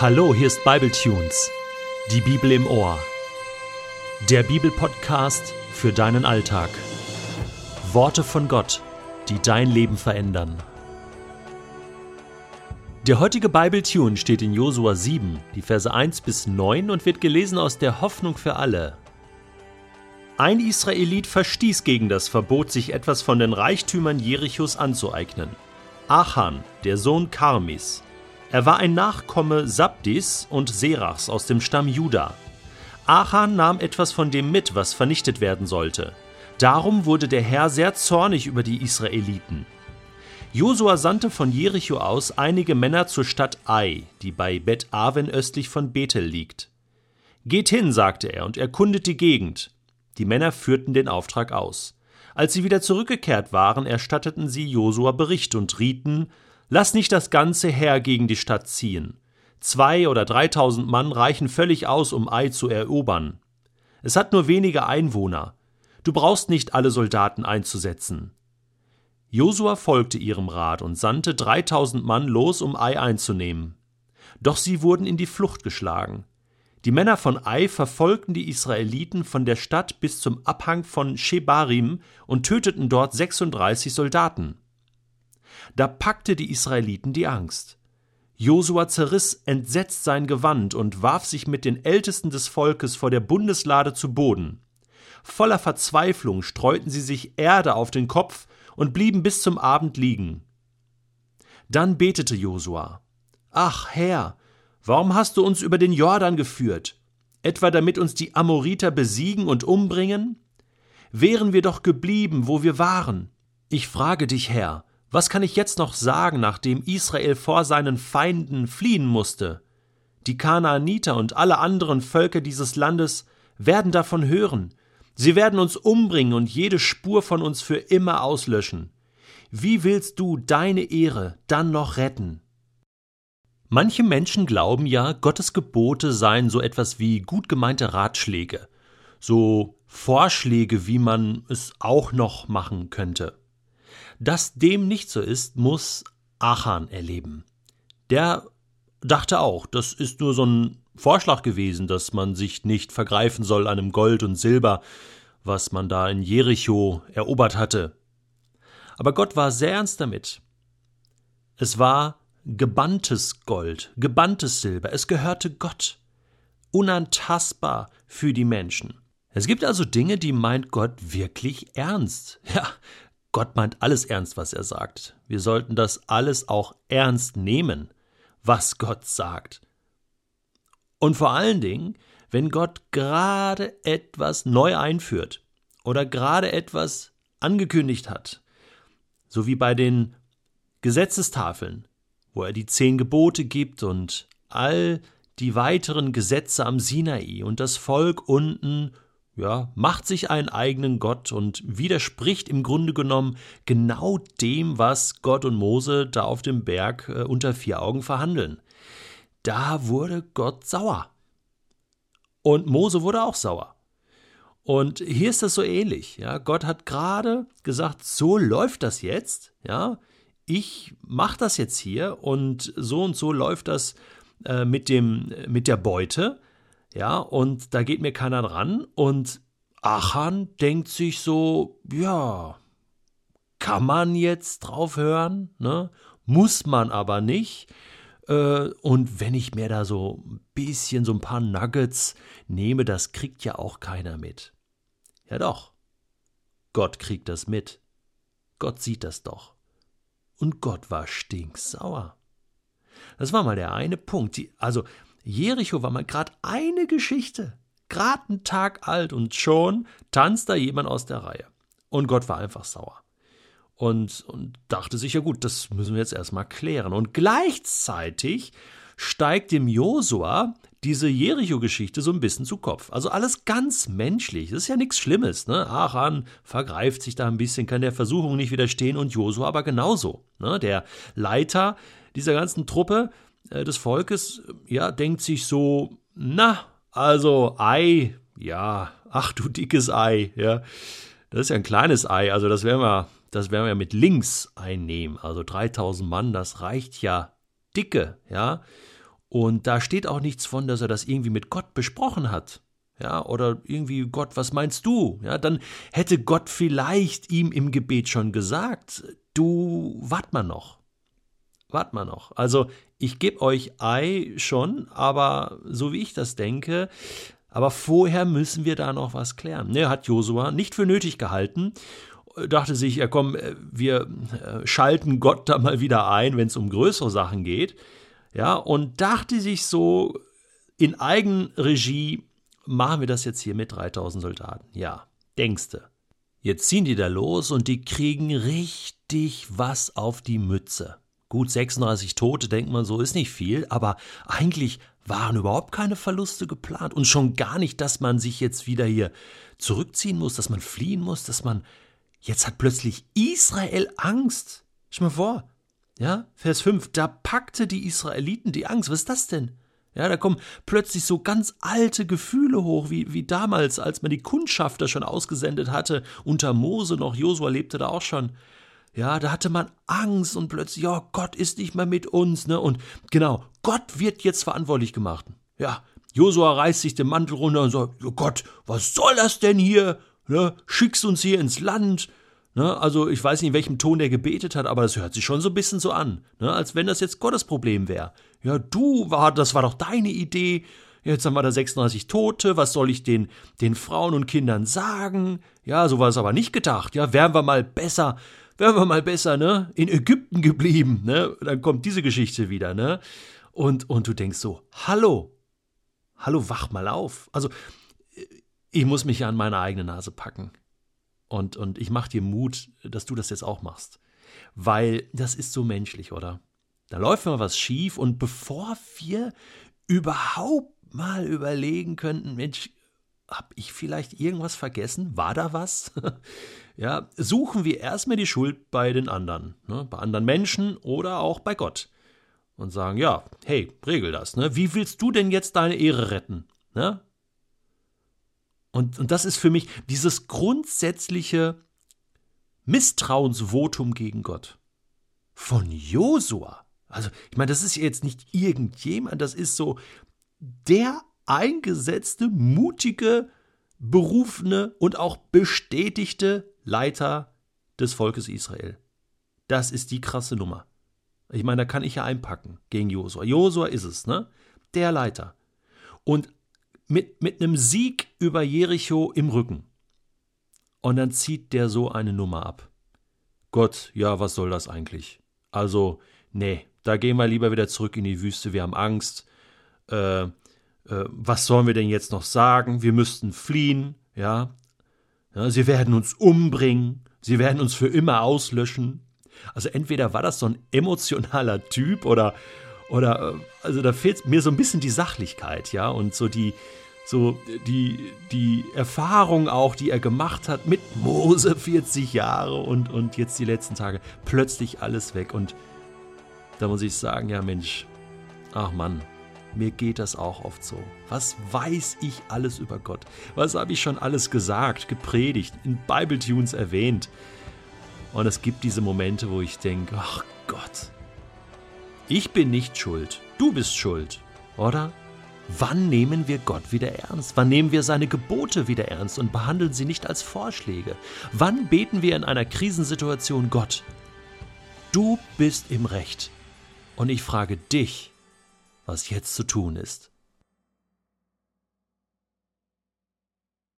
Hallo, hier ist Bibletunes, die Bibel im Ohr. Der Bibelpodcast für deinen Alltag. Worte von Gott, die dein Leben verändern. Der heutige Bibletune steht in Josua 7, die Verse 1 bis 9 und wird gelesen aus der Hoffnung für alle. Ein Israelit verstieß gegen das Verbot, sich etwas von den Reichtümern Jerichos anzueignen. Achan, der Sohn Karmis, er war ein Nachkomme Sabdis und Serachs aus dem Stamm Juda. Achan nahm etwas von dem mit, was vernichtet werden sollte. Darum wurde der Herr sehr zornig über die Israeliten. Josua sandte von Jericho aus einige Männer zur Stadt Ai, die bei Bet Aven östlich von Bethel liegt. Geht hin, sagte er, und erkundet die Gegend. Die Männer führten den Auftrag aus. Als sie wieder zurückgekehrt waren, erstatteten sie Josua Bericht und rieten, Lass nicht das ganze Heer gegen die Stadt ziehen. Zwei oder dreitausend Mann reichen völlig aus, um Ai zu erobern. Es hat nur wenige Einwohner. Du brauchst nicht alle Soldaten einzusetzen. Josua folgte ihrem Rat und sandte dreitausend Mann los, um Ai einzunehmen. Doch sie wurden in die Flucht geschlagen. Die Männer von Ai verfolgten die Israeliten von der Stadt bis zum Abhang von Shebarim und töteten dort 36 Soldaten. Da packte die Israeliten die Angst. Josua zerriss entsetzt sein Gewand und warf sich mit den Ältesten des Volkes vor der Bundeslade zu Boden. Voller Verzweiflung streuten sie sich Erde auf den Kopf und blieben bis zum Abend liegen. Dann betete Josua: Ach Herr, warum hast du uns über den Jordan geführt? Etwa damit uns die Amoriter besiegen und umbringen? Wären wir doch geblieben, wo wir waren. Ich frage dich, Herr, was kann ich jetzt noch sagen, nachdem Israel vor seinen Feinden fliehen musste? Die Kanaaniter und alle anderen Völker dieses Landes werden davon hören. Sie werden uns umbringen und jede Spur von uns für immer auslöschen. Wie willst du deine Ehre dann noch retten? Manche Menschen glauben ja, Gottes Gebote seien so etwas wie gut gemeinte Ratschläge, so Vorschläge, wie man es auch noch machen könnte. Dass dem nicht so ist, muss Achan erleben. Der dachte auch, das ist nur so ein Vorschlag gewesen, dass man sich nicht vergreifen soll an dem Gold und Silber, was man da in Jericho erobert hatte. Aber Gott war sehr ernst damit. Es war gebanntes Gold, gebanntes Silber, es gehörte Gott, unantastbar für die Menschen. Es gibt also Dinge, die meint Gott wirklich ernst. Ja, Gott meint alles ernst, was er sagt. Wir sollten das alles auch ernst nehmen, was Gott sagt. Und vor allen Dingen, wenn Gott gerade etwas neu einführt oder gerade etwas angekündigt hat, so wie bei den Gesetzestafeln, wo er die zehn Gebote gibt und all die weiteren Gesetze am Sinai und das Volk unten ja, macht sich einen eigenen Gott und widerspricht im Grunde genommen genau dem, was Gott und Mose da auf dem Berg äh, unter vier Augen verhandeln. Da wurde Gott sauer. Und Mose wurde auch sauer. Und hier ist das so ähnlich. Ja, Gott hat gerade gesagt, so läuft das jetzt. Ja, ich mache das jetzt hier und so und so läuft das äh, mit dem mit der Beute. Ja, und da geht mir keiner dran. Und Achan denkt sich so, ja, kann man jetzt drauf hören, ne? Muss man aber nicht. Äh, und wenn ich mir da so ein bisschen so ein paar Nuggets nehme, das kriegt ja auch keiner mit. Ja doch. Gott kriegt das mit. Gott sieht das doch. Und Gott war stinksauer. Das war mal der eine Punkt. Also, Jericho war mal gerade eine Geschichte, gerade einen Tag alt und schon tanzt da jemand aus der Reihe. Und Gott war einfach sauer. Und, und dachte sich, ja gut, das müssen wir jetzt erstmal klären. Und gleichzeitig steigt dem Josua diese Jericho-Geschichte so ein bisschen zu Kopf. Also alles ganz menschlich. Das ist ja nichts Schlimmes. Ne? Achan vergreift sich da ein bisschen, kann der Versuchung nicht widerstehen und Josua aber genauso. Ne? Der Leiter dieser ganzen Truppe, äh, des Volkes, ja, denkt sich so, na, also Ei, ja, ach du dickes Ei, ja. Das ist ja ein kleines Ei, also das werden wir, das werden wir mit links einnehmen. Also 3000 Mann, das reicht ja dicke, ja. Und da steht auch nichts von, dass er das irgendwie mit Gott besprochen hat. Ja, oder irgendwie, Gott, was meinst du? Ja, dann hätte Gott vielleicht ihm im Gebet schon gesagt, du, wart mal noch. Wart mal noch. Also, ich gebe euch Ei schon, aber so wie ich das denke, aber vorher müssen wir da noch was klären. Ne, hat Josua nicht für nötig gehalten dachte sich, ja komm, äh, wir äh, schalten Gott da mal wieder ein, wenn es um größere Sachen geht. Ja, und dachte sich so, in Eigenregie machen wir das jetzt hier mit 3000 Soldaten. Ja, denkste. Jetzt ziehen die da los und die kriegen richtig was auf die Mütze. Gut, 36 Tote, denkt man so, ist nicht viel, aber eigentlich waren überhaupt keine Verluste geplant und schon gar nicht, dass man sich jetzt wieder hier zurückziehen muss, dass man fliehen muss, dass man Jetzt hat plötzlich Israel Angst. Schau mal vor. Ja, Vers 5, da packte die Israeliten die Angst. Was ist das denn? Ja, da kommen plötzlich so ganz alte Gefühle hoch, wie, wie damals, als man die Kundschafter schon ausgesendet hatte, unter Mose noch, Josua lebte da auch schon. Ja, da hatte man Angst und plötzlich, ja, Gott ist nicht mehr mit uns, ne? Und genau, Gott wird jetzt verantwortlich gemacht. Ja, Josua reißt sich den Mantel runter und sagt, oh Gott, was soll das denn hier? ne, schickst uns hier ins Land. Ne, also ich weiß nicht, in welchem Ton der gebetet hat, aber das hört sich schon so ein bisschen so an, ne, als wenn das jetzt Gottes Problem wäre. Ja, du war, das war doch deine Idee. Jetzt haben wir da 36 Tote. Was soll ich den, den Frauen und Kindern sagen? Ja, so war es aber nicht gedacht. Ja, wären wir mal besser, wären wir mal besser, ne, in Ägypten geblieben, ne? Dann kommt diese Geschichte wieder, ne? Und, und du denkst so, hallo, hallo, wach mal auf. Also, ich muss mich ja an meine eigene Nase packen. Und, und ich mache dir Mut, dass du das jetzt auch machst. Weil das ist so menschlich, oder? Da läuft mal was schief und bevor wir überhaupt mal überlegen könnten, Mensch, hab ich vielleicht irgendwas vergessen? War da was? ja, suchen wir erstmal die Schuld bei den anderen, ne? bei anderen Menschen oder auch bei Gott. Und sagen, ja, hey, regel das, ne? Wie willst du denn jetzt deine Ehre retten? Ne? Und, und das ist für mich dieses grundsätzliche Misstrauensvotum gegen Gott von Josua. Also, ich meine, das ist jetzt nicht irgendjemand, das ist so der eingesetzte, mutige, berufene und auch bestätigte Leiter des Volkes Israel. Das ist die krasse Nummer. Ich meine, da kann ich ja einpacken gegen Josua. Josua ist es, ne? Der Leiter. Und mit, mit einem Sieg über Jericho im Rücken. Und dann zieht der so eine Nummer ab. Gott, ja, was soll das eigentlich? Also, nee, da gehen wir lieber wieder zurück in die Wüste, wir haben Angst. Äh, äh, was sollen wir denn jetzt noch sagen? Wir müssten fliehen, ja? ja. Sie werden uns umbringen, sie werden uns für immer auslöschen. Also entweder war das so ein emotionaler Typ oder, oder, äh, also da fehlt mir so ein bisschen die Sachlichkeit, ja, und so die, so die, die Erfahrung auch, die er gemacht hat mit Mose 40 Jahre und, und jetzt die letzten Tage, plötzlich alles weg. Und da muss ich sagen, ja Mensch, ach Mann, mir geht das auch oft so. Was weiß ich alles über Gott? Was habe ich schon alles gesagt, gepredigt, in Bible Tunes erwähnt? Und es gibt diese Momente, wo ich denke, ach Gott, ich bin nicht schuld, du bist schuld, oder? Wann nehmen wir Gott wieder ernst? Wann nehmen wir seine Gebote wieder ernst und behandeln sie nicht als Vorschläge? Wann beten wir in einer Krisensituation Gott? Du bist im Recht. Und ich frage dich, was jetzt zu tun ist.